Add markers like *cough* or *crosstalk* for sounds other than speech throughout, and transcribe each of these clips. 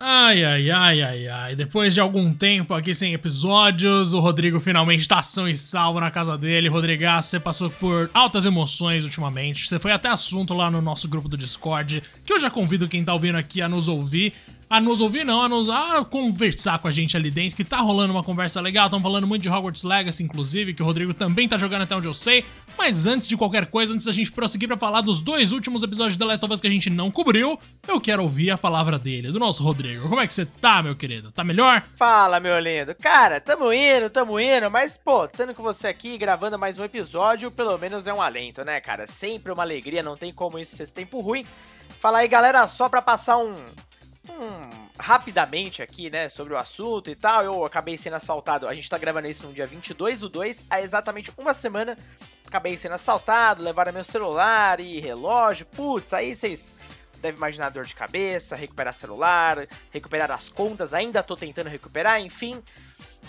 Ai, ai, ai, ai, ai. Depois de algum tempo aqui sem episódios, o Rodrigo finalmente tá são e salvo na casa dele. Rodrigaço, você passou por altas emoções ultimamente. Você foi até assunto lá no nosso grupo do Discord, que eu já convido quem tá ouvindo aqui a nos ouvir a nos ouvir, não, a nos a conversar com a gente ali dentro, que tá rolando uma conversa legal. Estão falando muito de Hogwarts Legacy, inclusive, que o Rodrigo também tá jogando até onde eu sei. Mas antes de qualquer coisa, antes da gente prosseguir para falar dos dois últimos episódios The Last of Us que a gente não cobriu, eu quero ouvir a palavra dele, do nosso Rodrigo. Como é que você tá, meu querido? Tá melhor? Fala, meu lindo. Cara, tamo indo, tamo indo, mas, pô, estando com você aqui gravando mais um episódio, pelo menos é um alento, né, cara? Sempre uma alegria, não tem como isso ser tempo ruim. Fala aí, galera, só pra passar um, rapidamente aqui, né, sobre o assunto e tal, eu acabei sendo assaltado. A gente tá gravando isso no dia 22 do 2, há exatamente uma semana. Acabei sendo assaltado, levaram meu celular e relógio. Putz, aí vocês devem imaginar dor de cabeça, recuperar celular, recuperar as contas. Ainda tô tentando recuperar, enfim.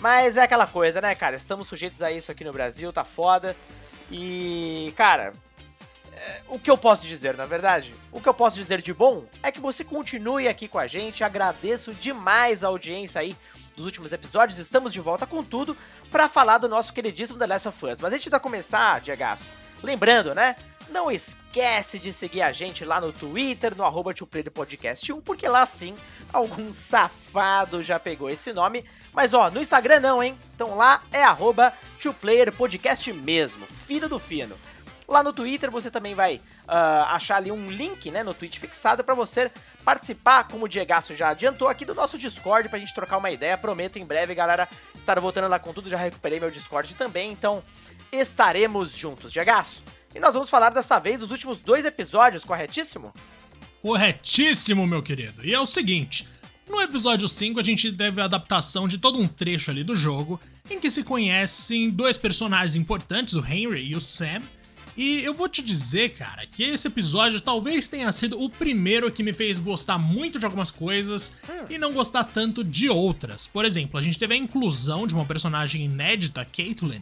Mas é aquela coisa, né, cara? Estamos sujeitos a isso aqui no Brasil, tá foda. E, cara, o que eu posso dizer, na verdade? O que eu posso dizer de bom é que você continue aqui com a gente. Agradeço demais a audiência aí dos últimos episódios. Estamos de volta com tudo para falar do nosso queridíssimo The Last of Us. Mas antes de começar, Diego, lembrando, né? Não esquece de seguir a gente lá no Twitter, no arroba Podcast 1, porque lá sim algum safado já pegou esse nome. Mas ó, no Instagram não, hein? Então lá é arroba Podcast mesmo, filho do fino. Lá no Twitter você também vai uh, achar ali um link, né, no tweet fixado para você participar, como o Diego já adiantou aqui do nosso Discord pra gente trocar uma ideia. Prometo em breve, galera, estar voltando lá com tudo. Já recuperei meu Discord também, então estaremos juntos, Diego. E nós vamos falar dessa vez dos últimos dois episódios, corretíssimo? Corretíssimo, meu querido. E é o seguinte, no episódio 5 a gente teve a adaptação de todo um trecho ali do jogo, em que se conhecem dois personagens importantes, o Henry e o Sam, e eu vou te dizer, cara, que esse episódio talvez tenha sido o primeiro que me fez gostar muito de algumas coisas e não gostar tanto de outras. Por exemplo, a gente teve a inclusão de uma personagem inédita, Caitlyn,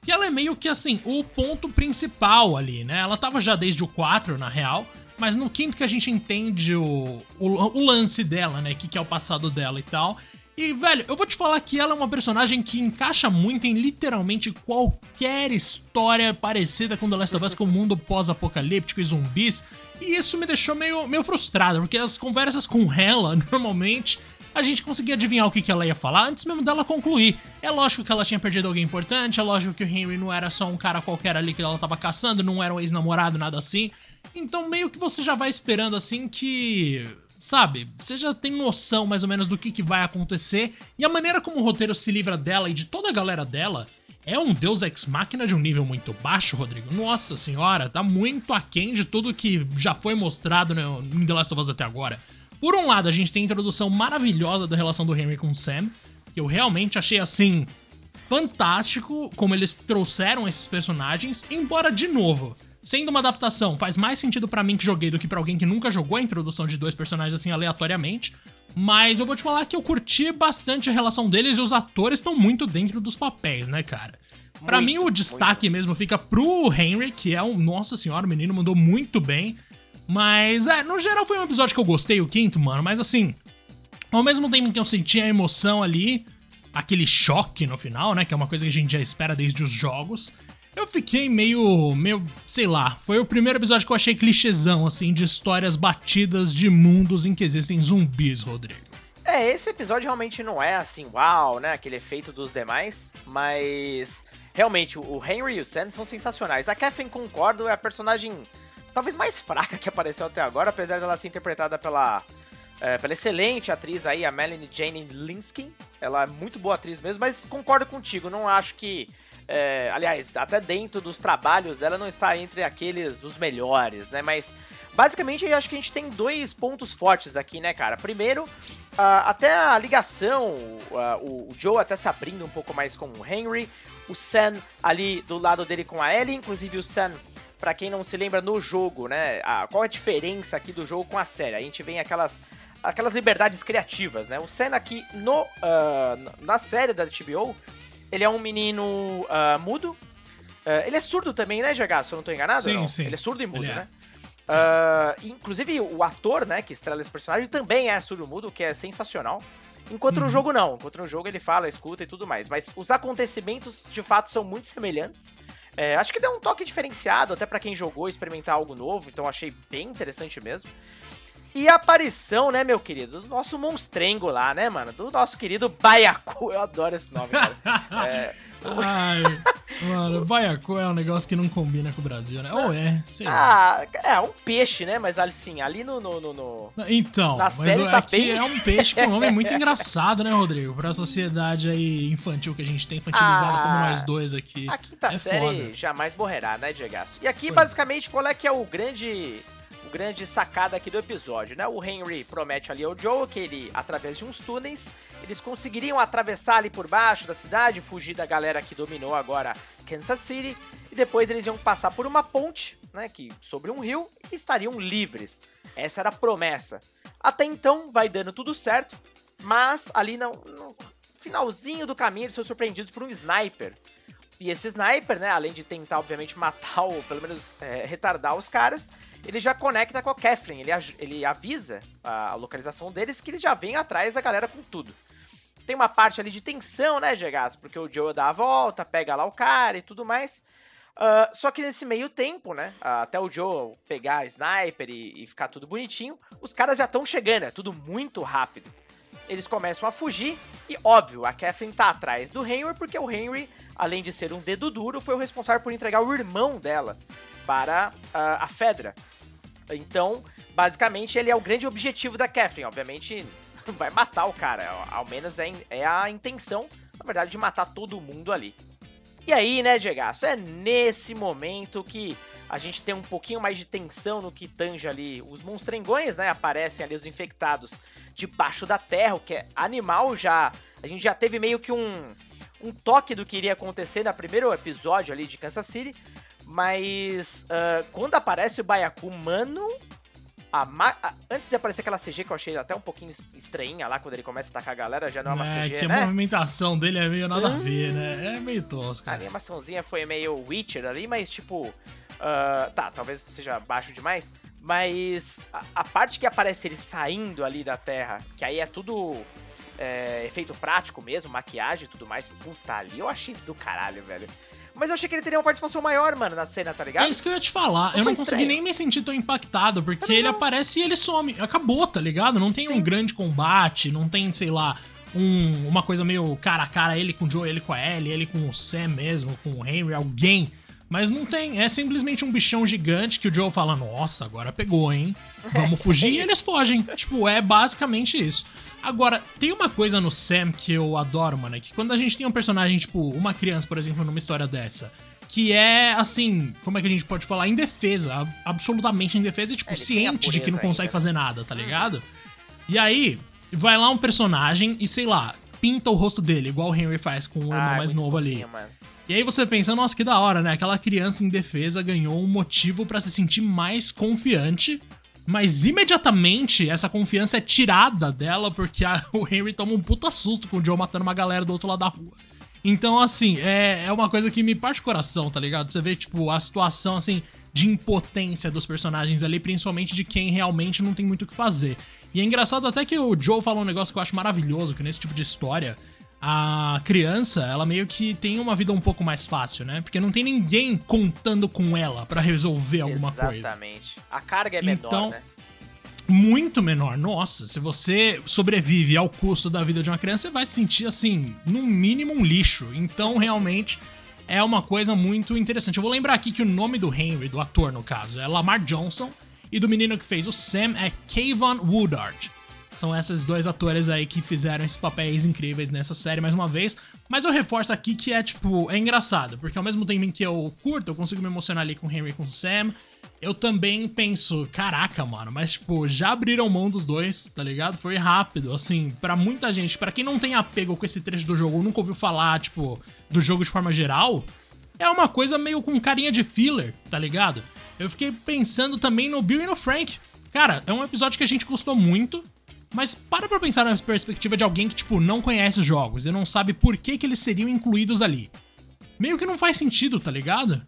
que ela é meio que assim, o ponto principal ali, né? Ela tava já desde o 4, na real, mas no quinto que a gente entende o, o, o lance dela, né? O que, que é o passado dela e tal. E, velho, eu vou te falar que ela é uma personagem que encaixa muito em literalmente qualquer história parecida com The Last of Us, com o mundo pós-apocalíptico e zumbis. E isso me deixou meio, meio frustrado, porque as conversas com ela, *laughs* normalmente, a gente conseguia adivinhar o que, que ela ia falar antes mesmo dela concluir. É lógico que ela tinha perdido alguém importante, é lógico que o Henry não era só um cara qualquer ali que ela tava caçando, não era um ex-namorado, nada assim. Então meio que você já vai esperando assim que sabe? Você já tem noção mais ou menos do que, que vai acontecer. E a maneira como o roteiro se livra dela e de toda a galera dela é um Deus Ex Machina de um nível muito baixo, Rodrigo. Nossa senhora, tá muito aquém de tudo que já foi mostrado no, em The Last of Us até agora. Por um lado, a gente tem a introdução maravilhosa da relação do Henry com o Sam, que eu realmente achei assim fantástico como eles trouxeram esses personagens, embora de novo, Sendo uma adaptação, faz mais sentido para mim que joguei do que para alguém que nunca jogou a introdução de dois personagens assim aleatoriamente. Mas eu vou te falar que eu curti bastante a relação deles e os atores estão muito dentro dos papéis, né, cara? Para mim, o destaque muito. mesmo fica pro Henry, que é um. Nossa senhora, o menino mandou muito bem. Mas, é, no geral foi um episódio que eu gostei, o quinto, mano. Mas assim, ao mesmo tempo que eu senti a emoção ali, aquele choque no final, né? Que é uma coisa que a gente já espera desde os jogos. Eu fiquei meio, meio, sei lá, foi o primeiro episódio que eu achei clichêzão, assim, de histórias batidas de mundos em que existem zumbis, Rodrigo. É, esse episódio realmente não é assim, uau, né, aquele efeito dos demais, mas realmente o Henry e o Sam são sensacionais. A Catherine, concordo, é a personagem talvez mais fraca que apareceu até agora, apesar dela ser interpretada pela, é, pela excelente atriz aí, a Melanie Jane Linsky. Ela é muito boa atriz mesmo, mas concordo contigo, não acho que é, aliás, até dentro dos trabalhos dela não está entre aqueles dos melhores, né? Mas basicamente eu acho que a gente tem dois pontos fortes aqui, né, cara? Primeiro, até a ligação, uh, o, Joe até se abrindo um pouco mais com o Henry, o Sam ali do lado dele com a Ellie, inclusive o Sam para quem não se lembra no jogo, né? A, qual a diferença aqui do jogo com a série? A gente vem aquelas aquelas liberdades criativas, né? O Sam aqui no uh, na série da HBO ele é um menino uh, mudo. Uh, ele é surdo também, né, GH? Se eu não tô enganado? Sim, não? sim. Ele é surdo e mudo, é. né? Uh, inclusive, o ator, né, que estrela esse personagem também é surdo-mudo, o que é sensacional. Enquanto uhum. no jogo não. Enquanto no jogo ele fala, escuta e tudo mais. Mas os acontecimentos, de fato, são muito semelhantes. É, acho que deu um toque diferenciado, até para quem jogou, experimentar algo novo. Então achei bem interessante mesmo. E a aparição, né, meu querido, do nosso monstrengo lá, né, mano? Do nosso querido Baiacu. Eu adoro esse nome, cara. *laughs* é... Ai, mano, Baiacu é um negócio que não combina com o Brasil, né? Ou é, sei lá. Ah, é um peixe, né? Mas assim, ali no. no, no, no... Então, na série tá é bem... é um peixe com um nome muito engraçado, né, Rodrigo? Pra sociedade aí infantil que a gente tem, infantilizada ah, como nós dois aqui. A quinta é série foda. jamais morrerá, né, Diego? E aqui, pois. basicamente, qual é que é o grande grande sacada aqui do episódio, né? O Henry promete ali ao Joe que ele, através de uns túneis, eles conseguiriam atravessar ali por baixo da cidade, fugir da galera que dominou agora Kansas City, e depois eles iam passar por uma ponte, né, que sobre um rio e estariam livres. Essa era a promessa. Até então vai dando tudo certo, mas ali no, no finalzinho do caminho eles são surpreendidos por um sniper. E esse sniper, né, além de tentar, obviamente, matar ou pelo menos é, retardar os caras, ele já conecta com a Kathleen. Ele, ele avisa a, localização deles que eles já vêm atrás da galera com tudo. Tem uma parte ali de tensão, né, Gegas? Porque o Joe dá a volta, pega lá o cara e tudo mais. Uh, só que nesse meio tempo, né? Até o Joe pegar a sniper e, e ficar tudo bonitinho, os caras já estão chegando, é tudo muito rápido eles começam a fugir e, óbvio, a Kathleen tá atrás do Henry porque o Henry, além de ser um dedo duro, foi o responsável por entregar o irmão dela para uh, a Fedra. Então, basicamente, ele é o grande objetivo da Kathleen. Obviamente, *laughs* vai matar o cara, ao menos é, é a intenção, na verdade, de matar todo mundo ali. E aí, né, Diego? É nesse momento que a gente tem um pouquinho mais de tensão no que tange ali os monstrengões, né? Aparecem ali os infectados debaixo da terra, o que é animal já. A gente já teve meio que um, um toque do que iria acontecer no primeiro episódio ali de Kansas City. Mas uh, quando aparece o Baiacu, mano, a a, antes de aparecer aquela CG que eu achei até um pouquinho estranha lá, quando ele começa a atacar a galera, já não é uma é, CG, que né? a movimentação dele é meio nada a ver, né? É meio tosco. A animaçãozinha foi meio Witcher ali, mas tipo... Uh, tá, talvez seja baixo demais, mas a, a, parte que aparece ele saindo ali da Terra, que aí é tudo é, efeito prático mesmo, maquiagem e tudo mais, puta, ali eu achei do caralho, velho. Mas eu achei que ele teria uma participação maior, mano, na cena, tá ligado? É isso que eu ia te falar. Não eu não consegui nem me sentir tão impactado, porque ele aparece e ele some. Acabou, tá ligado? Não tem Sim. um grande combate, não tem, sei lá, um, uma coisa meio cara a cara, ele com o Joe, ele com a Ellie, ele com o Sam mesmo, com o Henry, alguém. Mas não tem, é simplesmente um bichão gigante que o Joe fala: Nossa, agora pegou, hein? Vamos *laughs* fugir e eles fogem. Tipo, é basicamente isso. Agora, tem uma coisa no Sam que eu adoro, mano, é que quando a gente tem um personagem, tipo, uma criança, por exemplo, numa história dessa, que é, assim, como é que a gente pode falar? Indefesa, absolutamente indefesa e, tipo, é, ciente de que não consegue ainda. fazer nada, tá ligado? E aí, vai lá um personagem e, sei lá, pinta o rosto dele, igual o Henry faz com o irmão ah, mais novo ali. Mano. E aí você pensa, nossa, que da hora, né? Aquela criança indefesa ganhou um motivo para se sentir mais confiante mas imediatamente essa confiança é tirada dela porque a, *laughs* o Henry toma um puta susto com o Joe matando uma galera do outro lado da rua. Então, assim, é, é uma coisa que me parte o coração, tá ligado? Você vê, tipo, a situação, assim, de impotência dos personagens ali, principalmente de quem realmente não tem muito o que fazer. E é engraçado até que o Joe falou um negócio que eu acho maravilhoso, que nesse tipo de história, a criança, ela meio que tem uma vida um pouco mais fácil, né? Porque não tem ninguém contando com ela para resolver alguma Exatamente. coisa. Exatamente. A carga é menor, então, né? Muito menor. Nossa, se você sobrevive ao custo da vida de uma criança, você vai se sentir assim, no mínimo um lixo. Então, realmente, é uma coisa muito interessante. Eu vou lembrar aqui que o nome do Henry, do ator no caso, é Lamar Johnson, e do menino que fez o Sam é Kayvon Woodard. São esses dois atores aí que fizeram esses papéis incríveis nessa série mais uma vez. Mas eu reforço aqui que é, tipo, é engraçado, porque ao mesmo tempo em que eu curto, eu consigo me emocionar ali com o Henry e com o Sam, eu também penso, caraca, mano, mas, tipo, já abriram mão dos dois, tá ligado? Foi rápido, assim, para muita gente, para quem não tem apego com esse trecho do jogo ou nunca ouviu falar, tipo, do jogo de forma geral, é uma coisa meio com carinha de filler, tá ligado? Eu fiquei pensando também no Bill e no Frank. Cara, é um episódio que a gente gostou muito, mas para pra pensar na perspectiva de alguém que, tipo, não conhece os jogos e não sabe por que, que eles seriam incluídos ali. Meio que não faz sentido, tá ligado?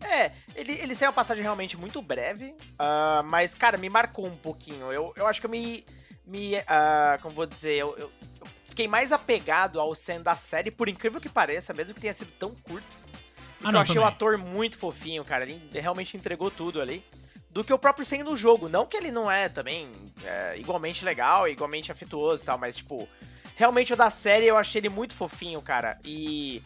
É, Ele, eles têm uma passagem realmente muito breve, uh, mas, cara, me marcou um pouquinho. Eu, eu acho que eu me. me uh, como vou dizer, eu, eu, eu, fiquei mais apegado ao Sam da série, por incrível que pareça, mesmo que tenha sido tão curto. Ah, não, eu achei também. o ator muito fofinho, cara. Ele realmente entregou tudo ali. Do que o próprio Sam no jogo. Não que ele não é também é, igualmente legal, igualmente afetuoso e tal, mas, tipo, realmente o da série eu achei ele muito fofinho, cara. E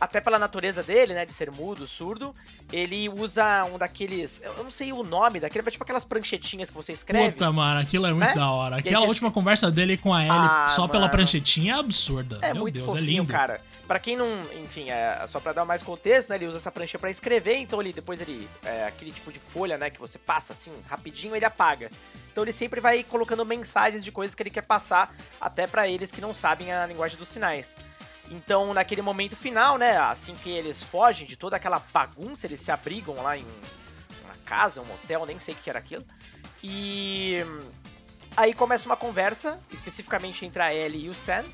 até pela natureza dele, né, de ser mudo, surdo, ele usa um daqueles, eu não sei o nome daquele, mas tipo aquelas pranchetinhas que você escreve. Puta, mano, aquilo é muito né? da hora. Aquela última conversa dele com a Ellie ah, só mano. pela pranchetinha é absurda. É Meu muito Deus, é fofinho, é lindo. cara. Para quem não, enfim, é, só para dar mais contexto, né, ele usa essa prancha para escrever, então ele depois ele é, aquele tipo de folha, né, que você passa assim, rapidinho, ele apaga. Então ele sempre vai colocando mensagens de coisas que ele quer passar até para eles que não sabem a linguagem dos sinais. Então, naquele momento final, né, assim que eles fogem de toda aquela bagunça, eles se abrigam lá em uma casa, um hotel, nem sei o que era aquilo. E aí começa uma conversa, especificamente entre a Ellie e o Sam,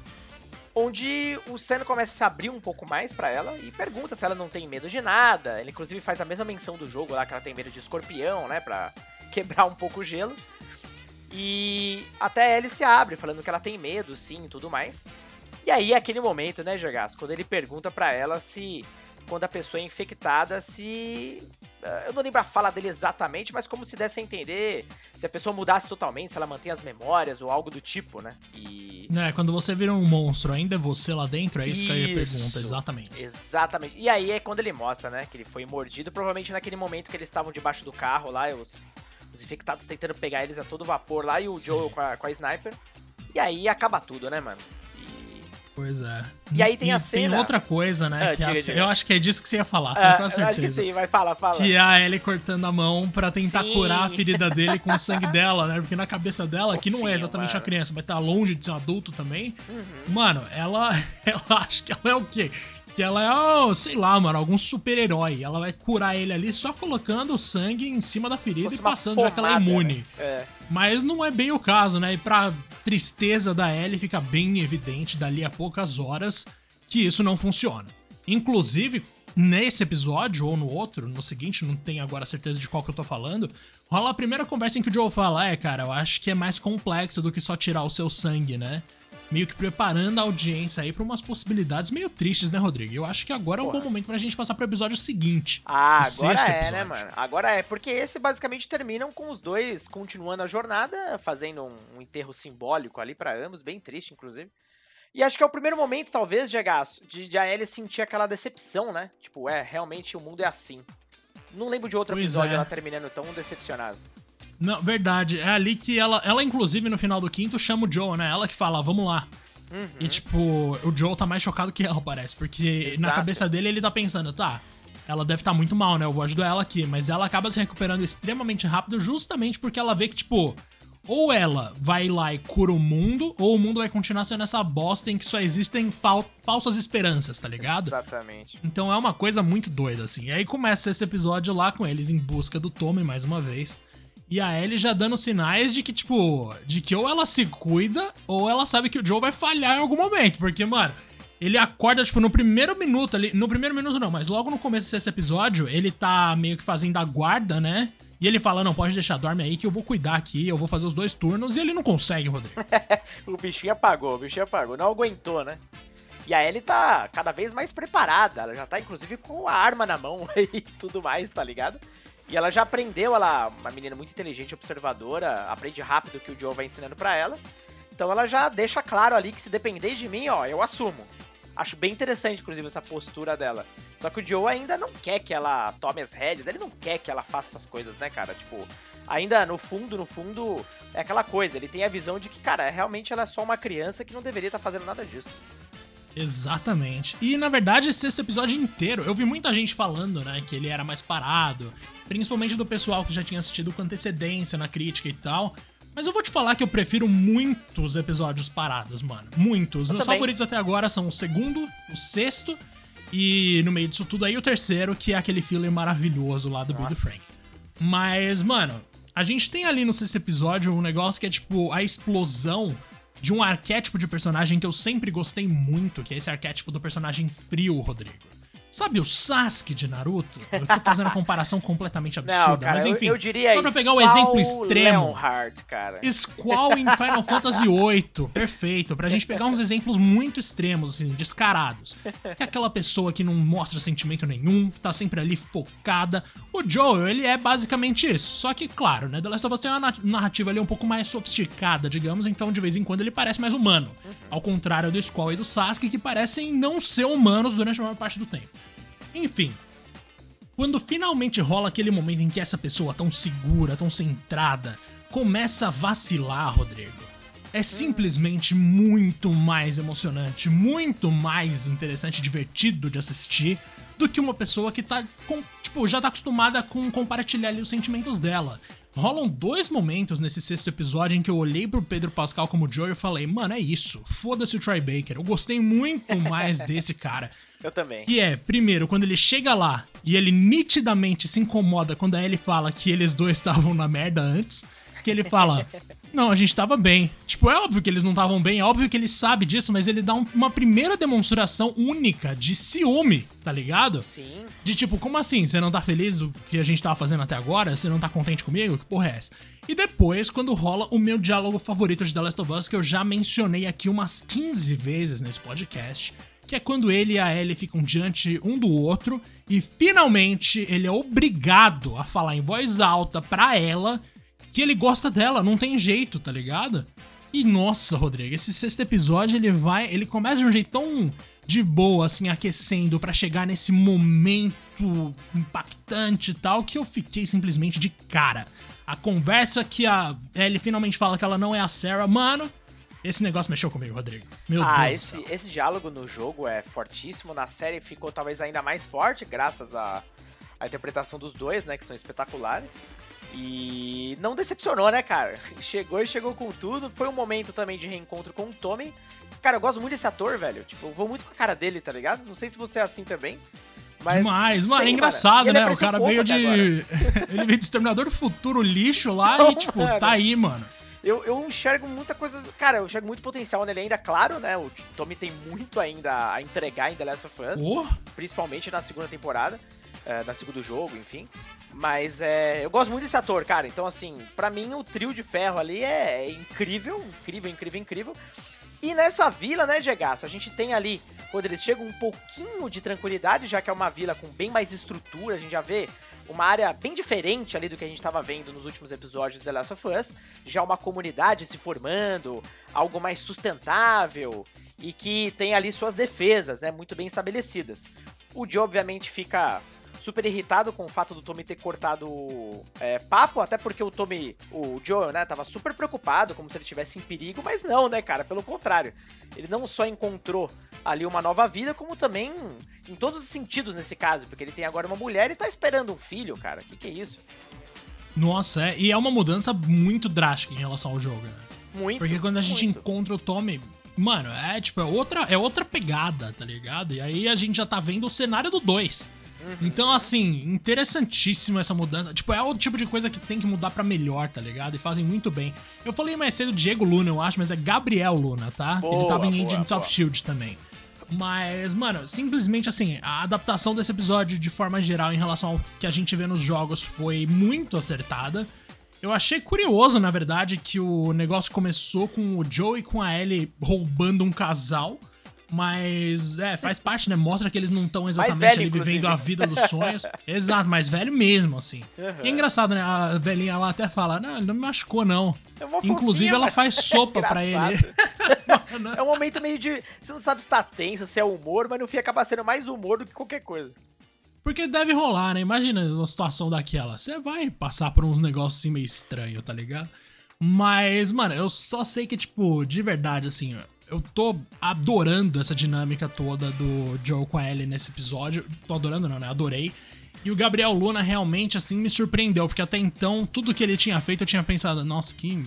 onde o Sam começa a se abrir um pouco mais para ela e pergunta se ela não tem medo de nada. Ele inclusive faz a mesma menção do jogo lá que ela tem medo de escorpião, né, para *laughs* quebrar um pouco o gelo. E até a Ellie se abre, falando que ela tem medo, sim, e tudo mais. E aí, aquele momento, né, Jogaço, quando ele pergunta para ela se, quando a pessoa é infectada, se. Eh, eu não lembro a fala dele exatamente, mas como se desse a entender se a pessoa mudasse totalmente, se ela mantém as memórias ou algo do tipo, né? E. É, quando você vira um monstro, ainda é você lá dentro? É isso, isso que ele pergunta, exatamente. Exatamente. E aí é quando ele mostra, né, que ele foi mordido, provavelmente naquele momento que eles estavam debaixo do carro lá, os, os infectados tentando pegar eles a todo vapor lá, e o Sim. Joe com a, com a sniper. E aí acaba tudo, né, mano? Pois é. E aí tem e a cena. Tem outra coisa, né? Ah, diga, a... diga. Eu acho que é disso que você ia falar, ah, com certeza. acho que sim, vai falar, fala. Que é a Ellie cortando a mão para tentar sim. curar a ferida dele com o *laughs* sangue dela, né? Porque na cabeça dela, que não é exatamente mano. a criança, vai estar longe de ser um adulto também. Uhum. Mano, ela, *laughs* ela acha que ela é o quê? Que ela é, oh, sei lá, mano, algum super-herói. Ela vai curar ele ali só colocando o sangue em cima da ferida e passando, pomada, já que ela é imune. Né? É. Mas não é bem o caso, né? E pra tristeza da Ellie fica bem evidente dali a poucas horas que isso não funciona. Inclusive, nesse episódio ou no outro, no seguinte, não tenho agora certeza de qual que eu tô falando, rola a primeira conversa em que o Joe fala: É, cara, eu acho que é mais complexa do que só tirar o seu sangue, né? Meio que preparando a audiência aí pra umas possibilidades meio tristes, né, Rodrigo? Eu acho que agora Porra. é um bom momento pra gente passar pro episódio seguinte. Ah, agora é, né, mano? Agora é, porque esse basicamente terminam com os dois continuando a jornada, fazendo um, um enterro simbólico ali para ambos, bem triste, inclusive. E acho que é o primeiro momento, talvez, de de, de a Ellie sentir aquela decepção, né? Tipo, é, realmente o mundo é assim. Não lembro de outro pois episódio é. ela terminando tão decepcionada. Não, verdade. É ali que ela, ela, inclusive, no final do quinto, chama o Joe, né? Ela que fala, vamos lá. Uhum. E, tipo, o Joe tá mais chocado que ela, parece. Porque Exato. na cabeça dele ele tá pensando, tá, ela deve estar tá muito mal, né? Eu vou ajudar ela aqui. Mas ela acaba se recuperando extremamente rápido justamente porque ela vê que, tipo, ou ela vai lá e cura o mundo, ou o mundo vai continuar sendo essa bosta em que só existem fal falsas esperanças, tá ligado? Exatamente. Então é uma coisa muito doida, assim. E aí começa esse episódio lá com eles em busca do Tommy mais uma vez. E a Ellie já dando sinais de que, tipo, de que ou ela se cuida, ou ela sabe que o Joe vai falhar em algum momento. Porque, mano, ele acorda, tipo, no primeiro minuto ali. No primeiro minuto não, mas logo no começo desse episódio, ele tá meio que fazendo a guarda, né? E ele fala: Não, pode deixar, dorme aí que eu vou cuidar aqui, eu vou fazer os dois turnos. E ele não consegue, Rodrigo. *laughs* o bichinho apagou, o bichinho apagou. Não aguentou, né? E a Ellie tá cada vez mais preparada. Ela já tá, inclusive, com a arma na mão *laughs* e tudo mais, tá ligado? E ela já aprendeu, ela uma menina muito inteligente, observadora, aprende rápido o que o Joe vai ensinando para ela. Então ela já deixa claro ali que se depender de mim, ó, eu assumo. Acho bem interessante, inclusive, essa postura dela. Só que o Joe ainda não quer que ela tome as rédeas, ele não quer que ela faça essas coisas, né, cara? Tipo, ainda no fundo, no fundo, é aquela coisa. Ele tem a visão de que, cara, realmente ela é só uma criança que não deveria estar tá fazendo nada disso. Exatamente. E na verdade, esse sexto episódio inteiro, eu vi muita gente falando, né, que ele era mais parado, principalmente do pessoal que já tinha assistido com antecedência na crítica e tal. Mas eu vou te falar que eu prefiro muitos episódios parados, mano. Muitos. Eu Meus também. favoritos até agora são o segundo, o sexto e no meio disso tudo aí o terceiro, que é aquele filler maravilhoso lá do Bill Frank. Mas, mano, a gente tem ali no sexto episódio um negócio que é tipo a explosão de um arquétipo de personagem que eu sempre gostei muito, que é esse arquétipo do personagem frio, Rodrigo. Sabe o Sasuke de Naruto? Eu tô fazendo uma comparação completamente absurda, Não, cara, mas enfim. eu, eu diria só pra pegar um exemplo extremo. Leonhardt, cara. Squall em Final Fantasy VIII. Perfeito. Pra gente pegar uns exemplos muito extremos, assim, descarados. Que é aquela pessoa que não mostra sentimento nenhum, que tá sempre ali focada. O Joel, ele é basicamente isso. Só que, claro, né? The Last of Us tem uma narrativa ali um pouco mais sofisticada, digamos, então de vez em quando ele parece mais humano. Ao contrário do Squall e do Sasuke, que parecem não ser humanos durante a maior parte do tempo. Enfim, quando finalmente rola aquele momento em que essa pessoa tão segura, tão centrada, começa a vacilar, Rodrigo. É simplesmente muito mais emocionante, muito mais interessante, divertido de assistir do que uma pessoa que tá com, tipo, já tá acostumada com compartilhar ali os sentimentos dela. Rolam dois momentos nesse sexto episódio em que eu olhei pro Pedro Pascal como Joe e falei, mano, é isso. Foda-se o Troy Baker. Eu gostei muito *laughs* mais desse cara. Eu também. Que é, primeiro, quando ele chega lá e ele nitidamente se incomoda quando a Ellie fala que eles dois estavam na merda antes. Que ele fala, não, a gente tava bem. Tipo, é óbvio que eles não estavam bem, é óbvio que ele sabe disso, mas ele dá um, uma primeira demonstração única de ciúme, tá ligado? Sim. De tipo, como assim? Você não tá feliz do que a gente tava fazendo até agora? Você não tá contente comigo? Que porra é essa? E depois, quando rola o meu diálogo favorito de The Last of Us, que eu já mencionei aqui umas 15 vezes nesse podcast, que é quando ele e a Ellie ficam diante um do outro e finalmente ele é obrigado a falar em voz alta pra ela que ele gosta dela, não tem jeito, tá ligado? E nossa, Rodrigo, esse sexto episódio ele vai, ele começa de um jeito tão de boa, assim, aquecendo para chegar nesse momento impactante e tal, que eu fiquei simplesmente de cara. A conversa que a Ellie finalmente fala que ela não é a Sarah, mano, esse negócio mexeu comigo, Rodrigo. Meu ah, Deus. Esse, esse diálogo no jogo é fortíssimo. Na série ficou talvez ainda mais forte, graças à, à interpretação dos dois, né? Que são espetaculares. E não decepcionou, né, cara? Chegou e chegou com tudo. Foi um momento também de reencontro com o Tommy. Cara, eu gosto muito desse ator, velho. Tipo, eu vou muito com a cara dele, tá ligado? Não sei se você é assim também. Mas, Demais, mano, é engraçado, né? O cara veio de. *laughs* ele veio de Exterminador do Futuro lixo lá então, e, tipo, mano, *laughs* tá aí, mano. Eu, eu enxergo muita coisa. Cara, eu enxergo muito potencial nele ainda, claro, né? O Tommy tem muito ainda a entregar em The Last of Us. Oh. Principalmente na segunda temporada. É, na segundo jogo, enfim. Mas é, eu gosto muito desse ator, cara. Então, assim, para mim o trio de ferro ali é, é incrível, incrível, incrível, incrível. E nessa vila, né, Gegaço, a gente tem ali, quando eles chegam, um pouquinho de tranquilidade, já que é uma vila com bem mais estrutura, a gente já vê uma área bem diferente ali do que a gente estava vendo nos últimos episódios de The Last of Us, já uma comunidade se formando, algo mais sustentável e que tem ali suas defesas, né, muito bem estabelecidas. O Joe obviamente fica super irritado com o fato do Tommy ter cortado é, papo, até porque o Tommy, o Joel, né, tava super preocupado, como se ele estivesse em perigo, mas não, né, cara, pelo contrário. Ele não só encontrou ali uma nova vida, como também em todos os sentidos nesse caso, porque ele tem agora uma mulher e tá esperando um filho, cara. Que que é isso? Nossa, é, e é uma mudança muito drástica em relação ao jogo, né? Muito. Porque quando a gente muito. encontra o Tommy, mano, é tipo, é outra, é outra pegada, tá ligado? E aí a gente já tá vendo o cenário do 2. Uhum. Então, assim, interessantíssimo essa mudança. Tipo, é o tipo de coisa que tem que mudar para melhor, tá ligado? E fazem muito bem. Eu falei mais cedo Diego Luna, eu acho, mas é Gabriel Luna, tá? Boa, Ele tava em Agents of Shield também. Mas, mano, simplesmente assim, a adaptação desse episódio de forma geral em relação ao que a gente vê nos jogos foi muito acertada. Eu achei curioso, na verdade, que o negócio começou com o Joe e com a Ellie roubando um casal. Mas, é, faz parte, né? Mostra que eles não estão exatamente velho, ali inclusive. vivendo a vida dos sonhos. *laughs* Exato, mais velho mesmo, assim. Uhum. E é engraçado, né? A velhinha lá até fala: Não, ele não me machucou, não. É Inclusive, ela faz *laughs* sopa para ele. *laughs* é um momento meio de. Você não sabe se tá tenso, se é humor, mas no fim acaba sendo mais humor do que qualquer coisa. Porque deve rolar, né? Imagina uma situação daquela. Você vai passar por uns negócios assim meio estranhos, tá ligado? Mas, mano, eu só sei que, tipo, de verdade, assim, eu tô adorando essa dinâmica toda do Joe com a Ellie nesse episódio. Tô adorando, não, né? Adorei. E o Gabriel Luna realmente, assim, me surpreendeu, porque até então, tudo que ele tinha feito, eu tinha pensado, nossa, que,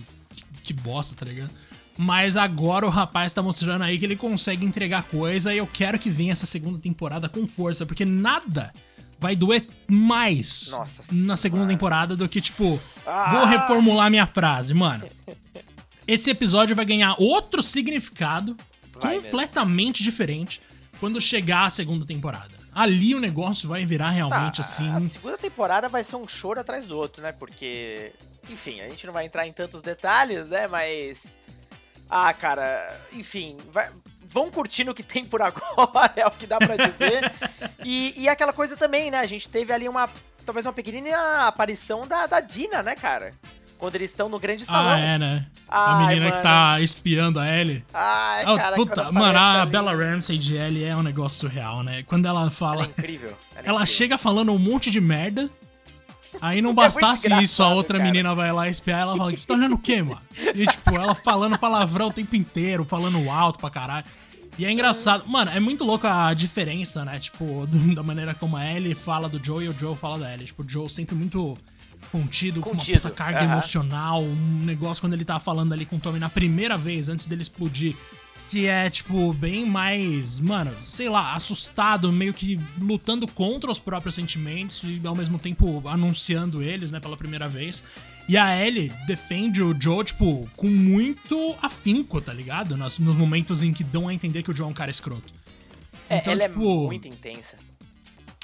que bosta, tá ligado? Mas agora o rapaz tá mostrando aí que ele consegue entregar coisa e eu quero que venha essa segunda temporada com força, porque nada vai doer mais Nossa na segunda temporada do que, tipo, ah. vou reformular minha frase, mano. Esse episódio vai ganhar outro significado vai completamente mesmo. diferente quando chegar a segunda temporada. Ali o negócio vai virar realmente Tá, assim. A segunda temporada vai ser um choro atrás do outro, né? Porque, enfim, a gente não vai entrar em tantos detalhes, né? Mas. Ah, cara, enfim, vai- vão curtindo o que tem por *laughs* agora, é o que dá pra dizer. *laughs* e, e aquela coisa também, né? A gente teve ali uma. Talvez uma pequenina aparição da, da Dina, né, cara? Quando eles estão no grande salão. Ah, é, né? a Ai, menina que mano. tá espiando a Ellie. Ai, Ah, cara, puta, mano, a ali, Bella Ramsey de Ellie é um negócio surreal, né? Quando ela Ela fala. é incrível. Ela, é Ela incrível. chega falando um monte de merda. Aí não *laughs* É bastasse isso, a outra cara. menina vai lá espiar ela fala: Você tá olhando o quê, mano? E tipo, ela falando palavrão o tempo inteiro, falando alto pra caralho. E é engraçado, mano, é muito louco a diferença, né? Tipo, *laughs* da maneira como a Ellie fala do Joe e o Joe fala da Ellie. Tipo, o Joe sempre muito contido, com Contido, uma puta carga aham. emocional. Um negócio quando ele tá falando ali com o Tommy na primeira vez, antes dele explodir. Que é, tipo, bem mais, mano, sei lá, assustado, meio que lutando contra os próprios sentimentos e ao mesmo tempo anunciando eles, né, pela primeira vez. E a Ellie defende o Joe, tipo, com muito afinco, tá ligado? Nos, nos momentos em que dão a entender que o Joe é um cara escroto. É, Então, ela tipo, é muito intensa.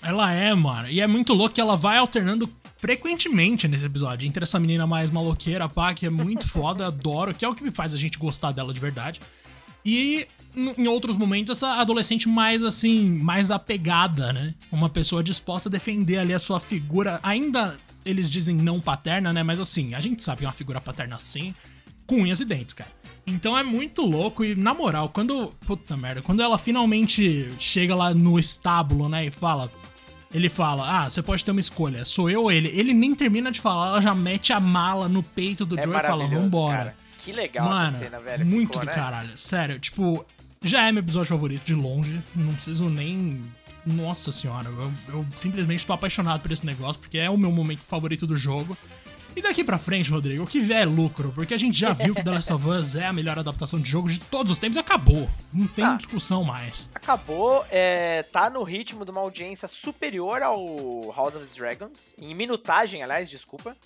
Ela é, mano. E é muito louco que ela vai alternando frequentemente nesse episódio. Entre essa menina mais maloqueira, pá, que é muito *laughs* foda, adoro, que é o que me faz a gente gostar dela de verdade. E em outros momentos, essa adolescente mais, assim, mais apegada, né? Uma pessoa disposta a defender ali a sua figura. Ainda eles dizem não paterna, né? Mas assim, a gente sabe que é uma figura paterna assim, com unhas e dentes, cara. Então é muito louco e, na moral, quando. Puta merda, quando ela finalmente chega lá no estábulo, né, e fala. Ele fala, ah, você pode ter uma escolha, sou eu ou ele. Ele nem termina de falar, ela já mete a mala no peito do É Joe e fala, vambora. cara. Que legal Mano, essa cena, velho. muito ficou, do né? caralho. Sério, tipo, já é meu episódio favorito de longe. Não preciso nem. Nossa senhora, eu, eu simplesmente tô apaixonado por esse negócio, porque é o meu momento favorito do jogo. E daqui pra frente, Rodrigo, o que vier é lucro, porque a gente já viu que The Last of Us é a melhor adaptação de jogo de todos os tempos e acabou. Não tem Ah. discussão mais. Acabou, é, tá no ritmo de uma audiência superior ao House of the Dragons. Em minutagem, aliás, desculpa.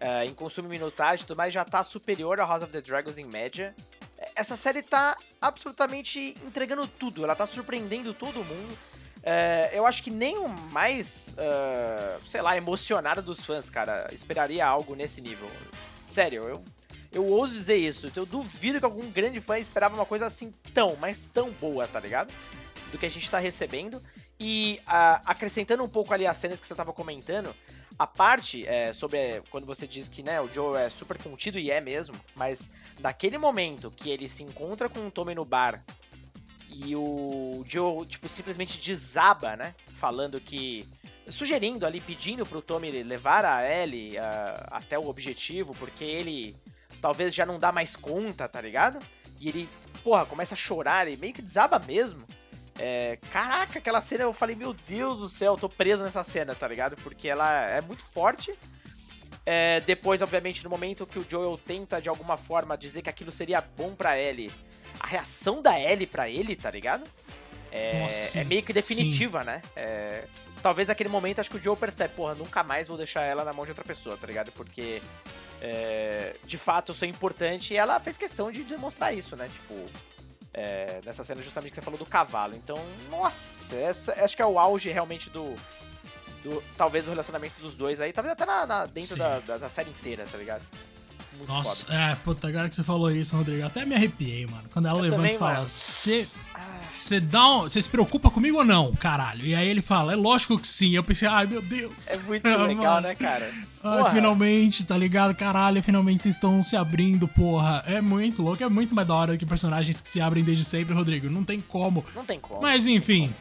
É, em consumo e minutagem e tudo mais, já tá superior ao House of the Dragons em média. Essa série tá absolutamente entregando tudo, ela tá surpreendendo todo mundo. É, eu acho que nem o mais, ah, sei lá, emocionado dos fãs, cara, esperaria algo nesse nível. Sério, eu, eu ouso dizer isso. Eu duvido que algum grande fã esperava uma coisa assim tão, mas tão boa, tá ligado? Do que a gente tá recebendo. E ah, acrescentando um pouco ali as cenas que você tava comentando, a parte é, sobre é, quando você diz que né, o Joe é super contido, e é mesmo, mas naquele momento que ele se encontra com o Tommy no bar e o Joe, tipo, simplesmente desaba, né? Falando que. Sugerindo ali, pedindo pro Tommy levar a Ellie ah, até o objetivo, porque ele talvez já não dá mais conta, tá ligado? E ele, porra, começa a chorar e meio que desaba mesmo. É, caraca, aquela cena eu falei, meu Deus do céu, eu tô preso nessa cena, tá ligado? Porque ela é muito forte. É, depois, obviamente, no momento que o Joel tenta de alguma forma dizer que aquilo seria bom pra Ellie, a reação da Ellie pra ele, tá ligado? É, Nossa, é meio que definitiva, né? É, talvez naquele momento acho que o Joe percebe, porra, nunca mais vou deixar ela na mão de outra pessoa, tá ligado? Porque é, de fato eu sou importante e ela fez questão de demonstrar isso, né? Tipo, é, nessa cena justamente que você falou do cavalo. Então, nossa, essa, acho que é o auge realmente do, do- talvez do relacionamento dos dois aí, talvez até na, na- dentro Sim. da, da, da série inteira, tá ligado? Muito Nossa, foda. é, puta, agora que você falou isso, Rodrigo, até me arrepiei, mano. Quando ela Eu levanta também, e fala, mano. você Ah, Você dá um, Você se preocupa comigo ou não, caralho? E aí ele fala, é lógico que sim. Eu pensei, ai meu Deus. é muito *laughs* legal, mano. né, cara? Ai, finalmente, tá ligado? Caralho, finalmente vocês estão se abrindo, porra. É muito louco, é muito mais da hora que personagens que se abrem desde sempre, Rodrigo. Não tem como. Não tem como. Mas enfim,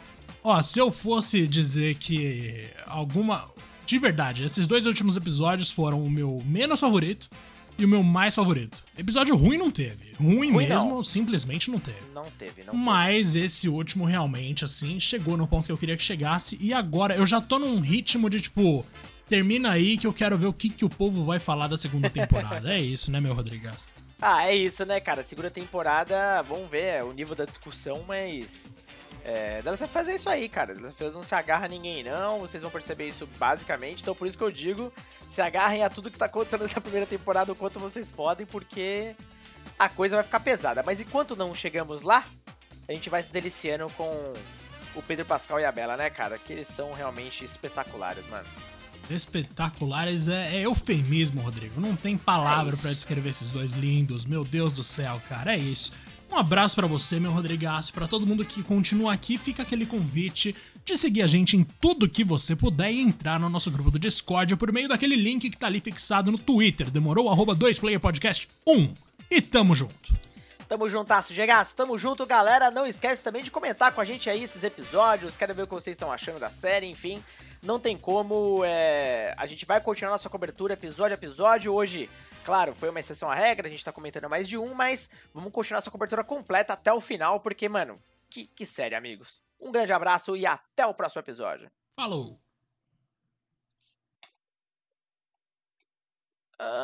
ó, se eu fosse dizer que alguma. De verdade, esses dois últimos episódios foram o meu menos favorito e o meu mais favorito. Episódio ruim não teve. Ruim, Ruim mesmo, não. simplesmente não teve. Não teve, não Mas esse último realmente, assim, chegou no ponto que eu queria que chegasse. E agora eu já tô num ritmo de tipo. Termina aí que eu quero ver o que, que o povo vai falar da segunda temporada. é isso, né, meu Rodrigues? Ah, é isso, né, cara? Segunda temporada, vamos ver o nível da discussão, mas. É, Delas vai fazer isso aí, cara. Delas não se agarra a ninguém, não. Vocês vão perceber isso basicamente. Então, por isso que eu digo: se agarrem a tudo que tá acontecendo *laughs* nessa primeira temporada o quanto vocês podem, porque a coisa vai ficar pesada. Mas enquanto não chegamos lá, a gente vai se deliciando com o Pedro Pascal e a Bela, né, cara? Que eles são realmente espetaculares, mano. Espetaculares é, é eufemismo, Rodrigo. Não tem palavra é para descrever esses dois lindos. Meu Deus do céu, cara, é isso. Um abraço para você, meu Rodrigaço, para todo mundo que continua aqui, fica aquele convite de seguir a gente em tudo que você puder e entrar no nosso grupo do Discord por meio daquele link que tá ali fixado no Twitter. Demorou? Arroba 2playerpodcast 1. E tamo junto. Tamo juntasso, Gegaço. Tamo junto, galera. Não esquece também de comentar com a gente aí esses episódios. Quero ver o que vocês estão achando da série, enfim. Não tem como. É... A gente vai continuar nossa cobertura episódio a episódio. Hoje, claro, foi uma exceção à regra, a gente tá comentando mais de um, mas vamos continuar nossa cobertura completa até o final, porque, mano, que, que série, amigos. Um grande abraço e até o próximo episódio. Falou! Uh...